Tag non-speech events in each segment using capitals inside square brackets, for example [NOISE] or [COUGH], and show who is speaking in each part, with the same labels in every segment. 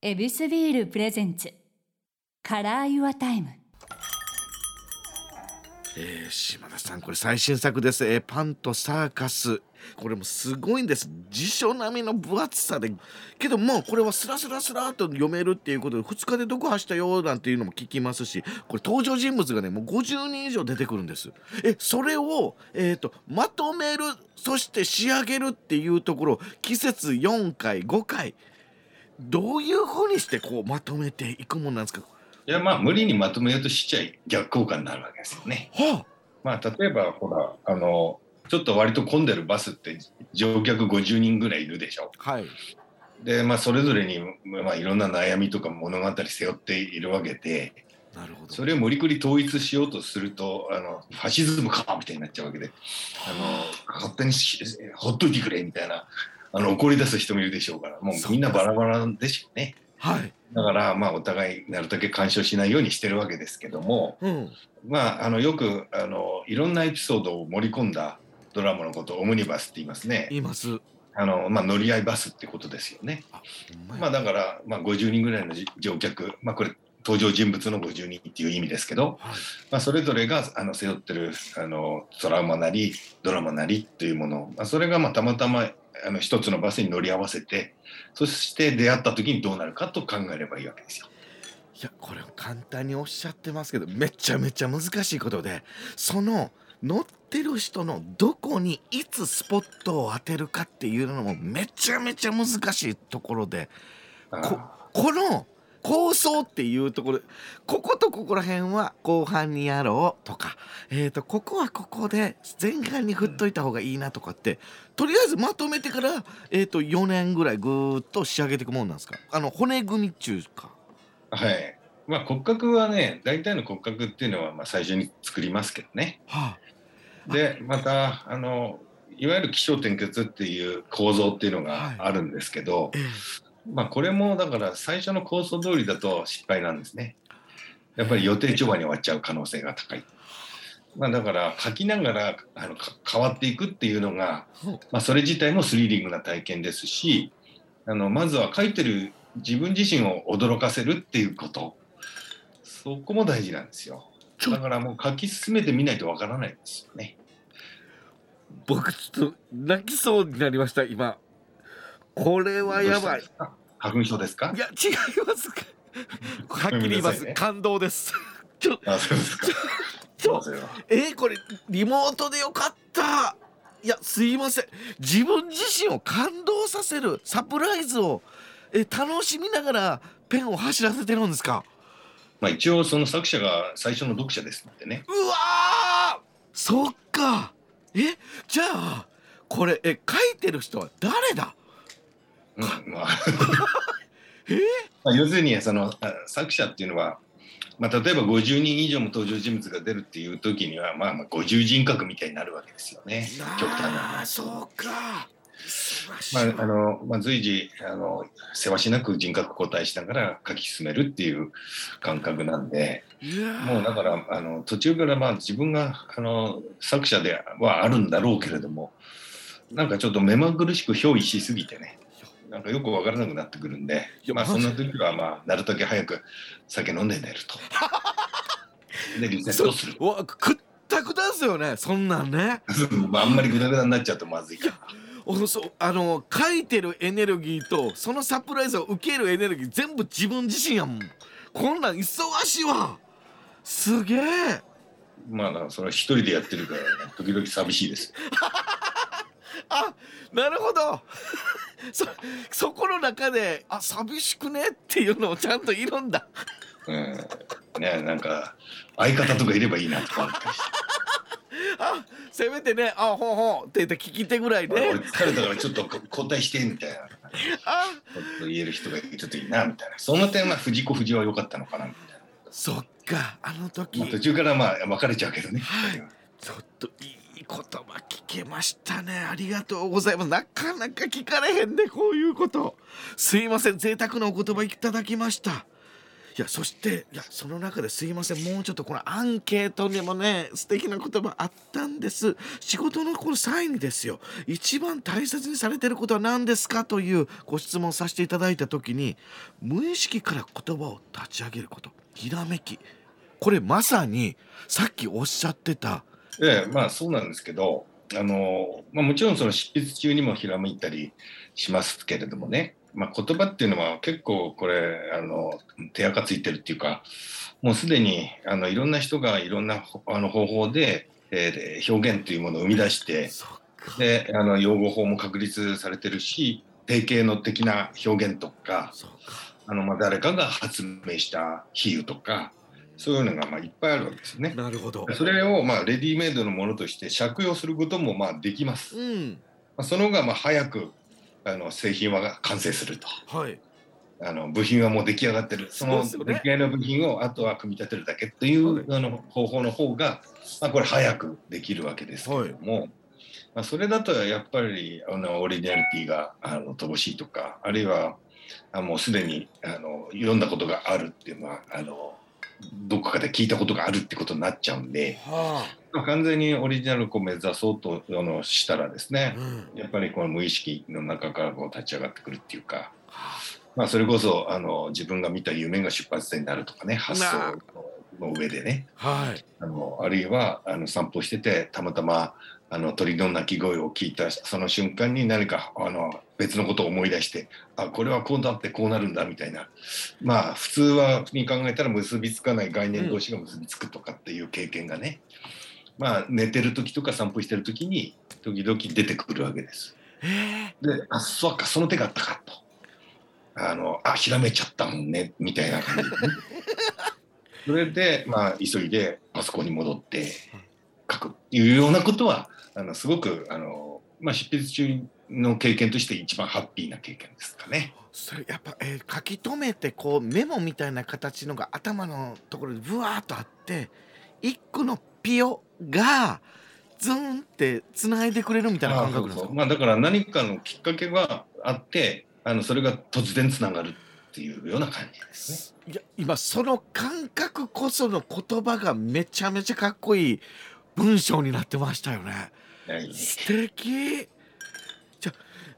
Speaker 1: ヱビスビール presents。Color Your Time。
Speaker 2: えー、島田さんこれ最新作です、えーパンとサーカス。これもすごいんです。辞書並みの分厚さで。けどもうこれはスラスラスラと読めるっていうことで2日で読破したよなんていうのも聞きますしこれ登場人物がねもう50人以上出てくるんです。えそれを、えー、とまとめるそして仕上げるっていうところ季節4回5回。どういうふうにしてこうまとめていくもんなんですか？
Speaker 3: いやまあ無理にまとめようとしちゃい逆効果になるわけですよね。
Speaker 2: は
Speaker 3: まあ例えばほらあのちょっと割と混んでるバスって乗客50人ぐらいいるでしょ。
Speaker 2: あはい
Speaker 3: でまあそれぞれに、まあ、いろんな悩みとか物語背負っているわけで
Speaker 2: なるほど
Speaker 3: それを無理くり統一しようとするとあのファシズムかみたいになっちゃうわけであの勝手にしほっといてくれみたいなあの怒り出す人もいるでしょうからもうみんなバラバラでしょうね。
Speaker 2: はい
Speaker 3: だからまあお互いなるだけ干渉しないようにしてるわけですけども
Speaker 2: うん
Speaker 3: まああのよくあのいろんなエピソードを盛り込んだドラマのことをオムニバスって言いますね。
Speaker 2: 言います
Speaker 3: あのまあ乗り合いバスってことですよね。
Speaker 2: あま
Speaker 3: あだからまあ50人ぐらいのじ乗客まあこれ登場人物の50人っていう意味ですけど、
Speaker 2: はい
Speaker 3: まあ、それぞれがあの背負ってるあのトラウマなりドラマなりっていうもの、まあ、それがまあたまたまあの一つのバスに乗り合わせてそして出会った時にどうなるかと考えればいいわけですよ。
Speaker 2: いやこれ簡単におっしゃってますけどめちゃめちゃ難しいことでその乗ってる人のどこにいつスポットを当てるかっていうのもめちゃめちゃ難しいところでここの構想っていうところこことここら辺は後半にやろうとか、えー、とここはここで前半に振っといた方がいいなとかってとりあえずまとめてから、えー、と4年ぐらいぐーっと仕上げていくもんなんですか？あの骨組み中か。
Speaker 3: はい。まあ骨格はね、大体の骨格っていうのはまあ最初に作りますけどね。
Speaker 2: は
Speaker 3: で、また、あの、いわゆる起承転結っていう構造っていうの
Speaker 2: はい
Speaker 3: があるんですけど、
Speaker 2: あ、え
Speaker 3: まあこれもだから最初の構想通りだと失敗なんですね。やっぱり予定調和に終わっちゃう可能性が高い。まあだから書きながらあのか変わっていくっていうのが、
Speaker 2: え
Speaker 3: まあそれ自体もスリリングな体験ですし、あのまずは書いてる自分自身を驚かせるっていうこと。そこも大事なんですよ。だからもう書き進めてみないとわからないんですよね。
Speaker 2: 僕ちょっと泣きそうになりました今これはやばい。
Speaker 3: 花粉症ですか？
Speaker 2: い。や違いますか？はっきり言います、
Speaker 3: ね。
Speaker 2: 感動です。[LAUGHS] ちょ
Speaker 3: あ、そうですか。
Speaker 2: ちょえー、これリモートでよかった。いやすいません。自分自身を感動させるサプライズをえ楽しみながらペンを走らせてるんですか？
Speaker 3: まあ一応その作者が最初の読者ですのでね。
Speaker 2: うわー！そっか。えじゃあこれえ書いてる人は誰だ？
Speaker 3: うん、まあ。[LAUGHS]
Speaker 2: え？ー
Speaker 3: まあ要するにそのあ作者っていうのは、まあ、例えば50人以上も登場人物が出るっていう時には、まあ、まあ50人格みたいになるわけですよね。極端な。
Speaker 2: あ。そうか。
Speaker 3: まああのまあ、随時あのせわしなく人格交代しながら書き進めるっていう感覚なんでもうだからあの途中からまあ自分があの作者ではあるんだろうけれどもなんかちょっと目まぐるしく憑依しすぎてねなんかよくわからなくなってくるんでまあそんな時はまあなるだけ早く酒飲んで寝ると。[LAUGHS] でリセットする。
Speaker 2: うわくったくたですよねそんなんね [LAUGHS]
Speaker 3: まああんまりグダグダになっちゃうとまずいから。
Speaker 2: おそうあの書いてるエネルギーとそのサプライズを受けるエネルギー全部自分自身やもんこんなん忙しいわすげえ
Speaker 3: まあそれは一人でやってるから、ね、時々寂しいです。[LAUGHS]
Speaker 2: あなるほど [LAUGHS] そそこの中であ寂しくねっていうのをちゃんといるんだ。
Speaker 3: うん。ねなんか相方とかいればいいなとか思ったりして。[LAUGHS]
Speaker 2: あせめてねあほうほうって言って聞き手ぐらいね
Speaker 3: 俺疲れたからちょっと交代してみたいな。
Speaker 2: あ。
Speaker 3: こと言える人がちょっといいなみたいな。その点は藤子不二雄は良かったのかなみたい
Speaker 2: そっかあの時、
Speaker 3: な、まあ、途中からまあ別れちゃうけどね、
Speaker 2: はい。ちょっといい言葉聞けましたね。ありがとうございます。なかなか聞かれへんねこういうこと。すいません。贅沢なお言葉いただきました。いやそしていやその中ですいません。もうちょっとこのアンケートにもね素敵な言葉あったんです。仕事のこの際にですよ。一番大切にされてることは何ですかというご質問させていただいた時に無意識から言葉を立ち上げること。ひらめき。これまさにさっきおっしゃってた
Speaker 3: ええまあそうなんですけどあの、まあ、もちろんその執筆中にもひらめいたりしますけれどもね、まあ、言葉っていうのは結構これあの手垢ついてるっていうかもうすでにあのいろんな人がいろんなあの方法で、えー、表現というものを生み出してであの用語法も確立されてるし定型の的な表現とか。あのまあ誰かが発明した比喩とかそういうのがまあいっぱいあるわけですよね。
Speaker 2: なるほど。
Speaker 3: それをまあレディメイドのものとして借用することもまあできます。うん、まあ、その方がまあ早くあの製品は完成すると。はい。あの部品はもう出来上がってる。その出来上がりの部品をあとは組み立てるだけという、はい、あの方法の方がまあこれ早くできるわけですけれども。はいまあ、それだとやっぱりあのオリジナリティがあの乏しいとかあるいはあもうすでにあの読んだことがあるっていうのはあのどこかで聞いたことがあるってことになっちゃうんで、はあ、完全にオリジナルを目指そうとあのしたらですね、うん、やっぱりこの無意識の中からこう立ち上がってくるっていうか、はあ、まあ、それこそあの自分が見た夢が出発点になるとかね発想の上でね、はい、あのあるいはあの散歩しててたまたまあの鳥の鳴き声を聞いたその瞬間に何かあの別のことを思い出してあこれはこうなってこうなるんだみたいな。まあ普通はに考えたら結びつかない概念同士が結びつくとかっていう経験がね、うん、まあ寝てる時とか散歩してる時に時々出てくるわけです。であそうかその手があったかと。あのあひらめちゃったもんねみたいな感じで、ね、[LAUGHS] それでまあ急いでパソコンに戻って書く。っていうようなことはあのすごくあの、まあ、執筆中の経験として一番ハッピーな経験ですかね。
Speaker 2: それやっぱ、えー、書き留めてこうメモみたいな形のが頭のところにブワーっとあって一個のピオがズンってつないでくれるみたいな感覚ですか？
Speaker 3: まあ、だから何かのきっかけがあってあのそれが突然つながるっていうような感じですね。
Speaker 2: いや今その感覚こその言葉がめちゃめちゃかっこいい文章になってましたよね。素敵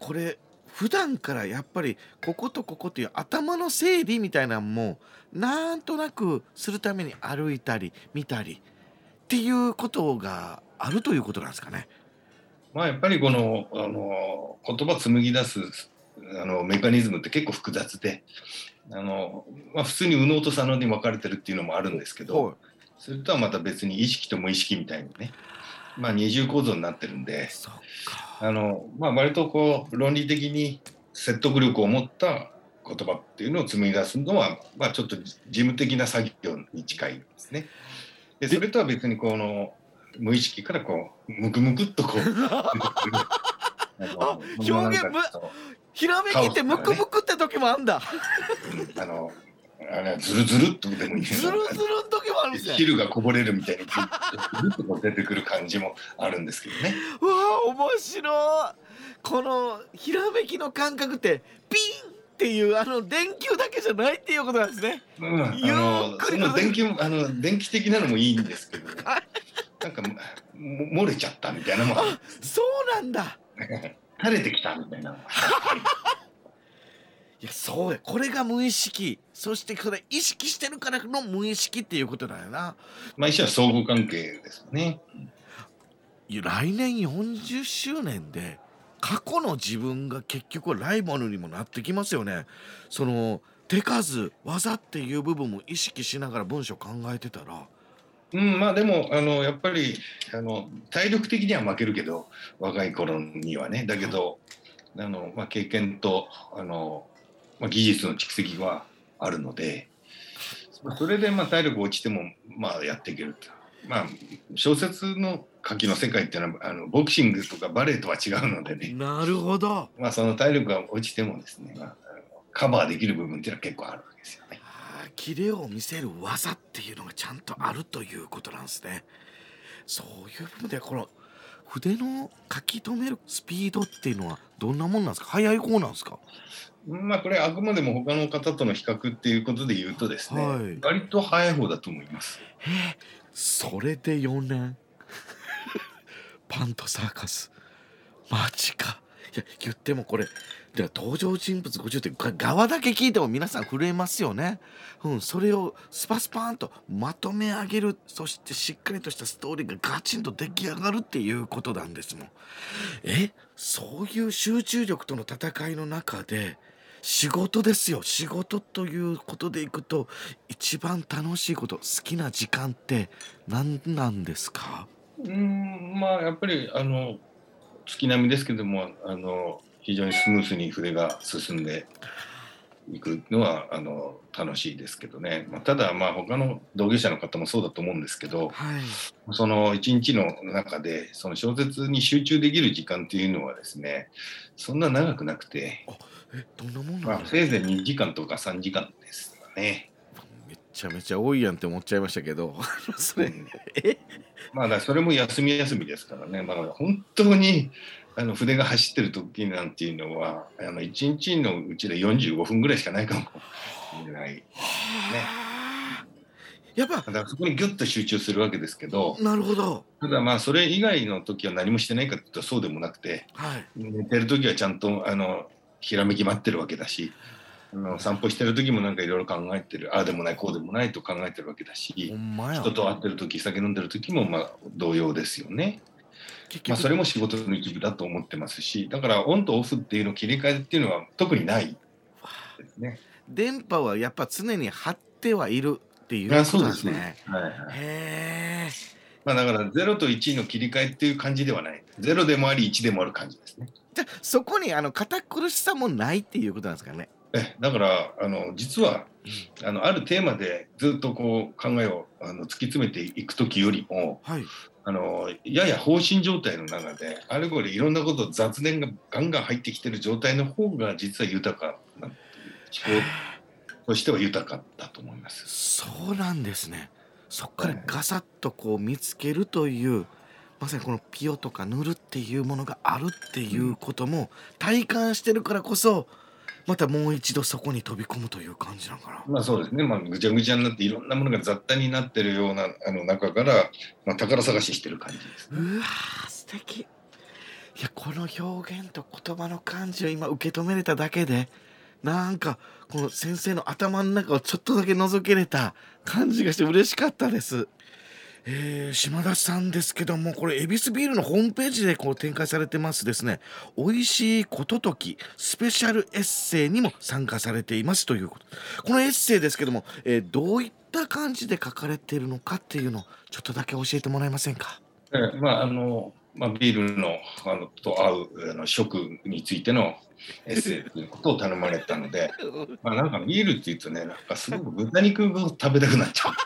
Speaker 2: これ普段からやっぱりこことここという頭の整理みたいなのもなんとなくするために歩いたり見たりっていうことがあるということなんですかね。
Speaker 3: まあやっぱりこのあの言葉紡ぎ出すあのメカニズムって結構複雑であの、まあ、普通に右脳と左脳に分かれてるっていうのもあるんですけど、それとはまた別に意識と無意識みたいにね、まあ、二重構造になってるんであの、まあ、割とこう論理的に説得力を持った言葉っていうのを紡ぎ出すのは、まあ、ちょっと事務的な作業に近いですね。でそれとは別にこの無意識からこうムクムクっとこう [LAUGHS]
Speaker 2: あ表現ひらめきってムクムクって時もあんだ。
Speaker 3: あのあれずるずるっとでもいい
Speaker 2: ずるずるの時もあるんです
Speaker 3: ね汁がこぼれるみたいにずるっと出てくる感じもあるんですけどね
Speaker 2: うわ面白いこのひらめきの感覚ってピンっていうあの電球だけじゃないっていうことなんですね。
Speaker 3: うん、あのその電球あの電気的なのもいいんですけど、ね、なんか漏れちゃったみたいなもん。
Speaker 2: そうなんだ。
Speaker 3: 垂れてきたみたいな。
Speaker 2: いやそうや。これが無意識。そしてそれ意識してるからの無意識っていうことだよな。
Speaker 3: まあ一緒は相互関係ですね。
Speaker 2: 来年40周年で過去の自分が結局ライバルにもなってきますよね。その手数技っていう部分も意識しながら文章考えてたら。
Speaker 3: うんまあでもあのやっぱりあの体力的には負けるけど若い頃にはね。だけど、あのまあ、経験とあのまあ、技術の蓄積はあるので、それでまあ体力落ちてもまあやっていけると。まあ、小説の書きの世界っていうのはあのボクシングとかバレエとは違うのでね
Speaker 2: なるほど、
Speaker 3: まあ、その体力が落ちてもですね、まあ、カバーできる部分っていうのは結構あるわけですよね。
Speaker 2: キレを見せる技っていうのがちゃんとあるということなんですね。そういう部分でこの筆の書き留めるスピードっていうのはどんなもんなんですか？速い方なんですか？
Speaker 3: まあこれあくまでも他の方との比較っていうことで言うとですね、
Speaker 2: はい。
Speaker 3: 割と早い方だと思います。
Speaker 2: えーそれで4年？[LAUGHS] パンとサーカス。マジか。いや言ってもこれでは登場人物50って側だけ聞いても皆さん震えますよね。うん、それをスパスパーンとまとめ上げるそしてしっかりとしたストーリーがガチンと出来上がるっていうことなんですもん。え？そういう集中力との戦いの中で仕事ですよ仕事ということでいくと一番楽しいこと好きな時間って何なんですか？
Speaker 3: うんまあやっぱりあの月並みですけどもあの非常にスムースに筆が進んでいくのはあの楽しいですけどね、まあ、ただまあ他の同業者の方もそうだと思うんですけど
Speaker 2: はい。
Speaker 3: その一日の中でその小説に集中できる時間っていうのはですねそんな長くなくて、せいぜい2時間とか3時間ですよね。
Speaker 2: めちゃめちゃ多いやんって思っちゃいましたけど。それ
Speaker 3: うん
Speaker 2: え？
Speaker 3: まあそれも休み休みですからね、まあ、本当にあの筆が走ってる時なんていうのはあの1日のうちで45分ぐらいしかないかもしれない。
Speaker 2: やっぱ
Speaker 3: だからそこにギュッと集中するわけですけど
Speaker 2: なるほど。
Speaker 3: ただまあそれ以外の時は何もしてないかっていうとそうでもなくて
Speaker 2: はい。
Speaker 3: 寝てる時はちゃんとあのひらめき待ってるわけだしあの散歩してる時もなんかいろいろ考えてるああでもないこうでもないと考えてるわけだ
Speaker 2: ほ
Speaker 3: し人と会ってる時酒飲んでる時もまあ同様ですよね。
Speaker 2: 結
Speaker 3: まあ、それも仕事の一部だと思ってますしだからオンとオフっていうの切り替えっていうのは特にないですね。
Speaker 2: 電波はやっぱ常に張ってはいるっていう
Speaker 3: あ
Speaker 2: ことですね。
Speaker 3: はいはい
Speaker 2: へえ。
Speaker 3: まあ、だから0と1の切り替えっていう感じではない0でもあり1でもある感じですね。
Speaker 2: じゃあそこにあの堅苦しさもないっていうことなんですかね。
Speaker 3: えだからあの実はあのあるテーマでずっとこう考えをあの突き詰めていく時よりも
Speaker 2: はい。
Speaker 3: あのやや放心状態の中であれこれいろんなこと雑念がガンガン入ってきてる状態の方が実は豊かな思考としては豊かだと思います。
Speaker 2: そうなんですね。そっから
Speaker 3: はい
Speaker 2: ガサッとこう見つけるという、まさにこのピオとか塗るっていうものがあるっていうことも体感してるからこそまたもう一度そこに飛び込むという感じなのかな。
Speaker 3: まあそうですね、まあ、ぐちゃぐちゃになっていろんなものが雑多になってるようなあの中から、まあ、宝探ししてる感じですね。
Speaker 2: うわー素敵いやこの表現と言葉の感じを今受け止めれただけでなんかこの先生の頭の中をちょっとだけ覗けれた感じがして嬉しかったです。えー島田さんですけどもこれ恵比寿ビールのホームページでこう展開されてますですね「美味しいことときスペシャルエッセイ」にも参加されていますということ。このエッセイですけども、えーどういった感じで書かれているのかっていうのをちょっとだけ教えてもらえませんか？
Speaker 3: ええまああのまあ、ビールのあのと合うあの食についてのエッセイということを頼まれたので、[LAUGHS] まあ、なんかビールっていうとねなんかすごく豚肉が食べたくなっちゃう。[LAUGHS]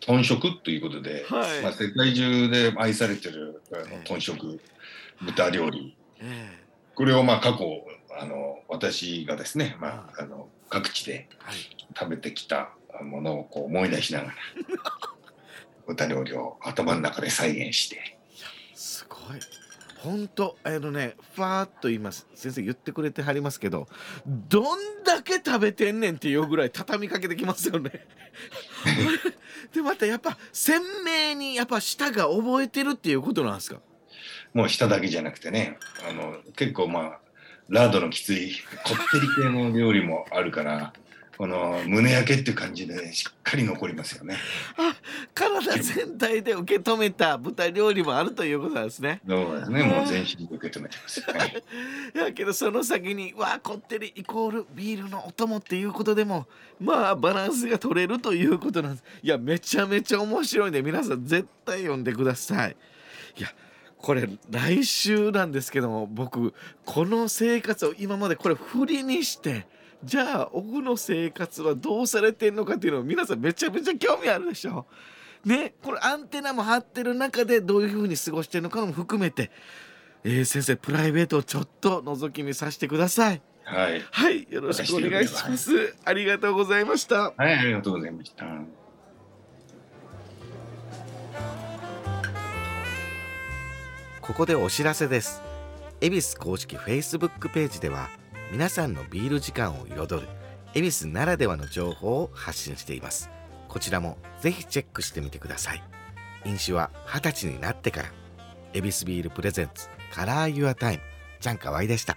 Speaker 3: 豚食ということで、
Speaker 2: はい。
Speaker 3: まあ、世界中で愛されてるあの豚食豚料理。
Speaker 2: え
Speaker 3: これをまあ過去あの私がですね、まあ、あの各地で食べてきたものをこう思い出しながら [LAUGHS] 豚料理を頭の中で再現して。
Speaker 2: すごい本当あのねファーっと言います先生言ってくれてはりますけどどんだけ食べてんねんっていうぐらい畳みかけてきますよね。[LAUGHS] でまたやっぱ鮮明にやっぱ舌が覚えてるっていうことなんですか？
Speaker 3: もう舌だけじゃなくてねあの結構まあラードのきついこってり系の料理もあるからこの胸焼けっていう感じで、しっかり残りますよね。
Speaker 2: 体全体で受け止めた豚料理もあるということなんですね。
Speaker 3: そうですね。もう全身で受け止めてます、はい。[LAUGHS]
Speaker 2: やけどその先にわあこってりイコールビールのお供っていうことでもまあバランスが取れるということなんです。いやめちゃめちゃ面白いんで皆さん絶対読んでください。いやこれ来週なんですけども僕この生活を今までこれ振りにしてじゃあオフの生活はどうされてんのかっていうのを皆さんめちゃめちゃ興味あるでしょ。ねこれアンテナも張ってる中でどういうふうに過ごしてるのかも含めて。えー先生プライベートをちょっと覗き見させてください。
Speaker 3: はい、
Speaker 2: はいよろしくお願いします。ありがとうございました。
Speaker 3: はい、ありがとうございました。
Speaker 2: ここでお知らせです。ヱビス公式 Facebook ページでは皆さんのビール時間を彩るヱビスならではの情報を発信しています。こちらもぜひチェックしてみてください。飲酒は二十歳になってから。ヱビスビール presents Color Your Time ちゃんかわいでした。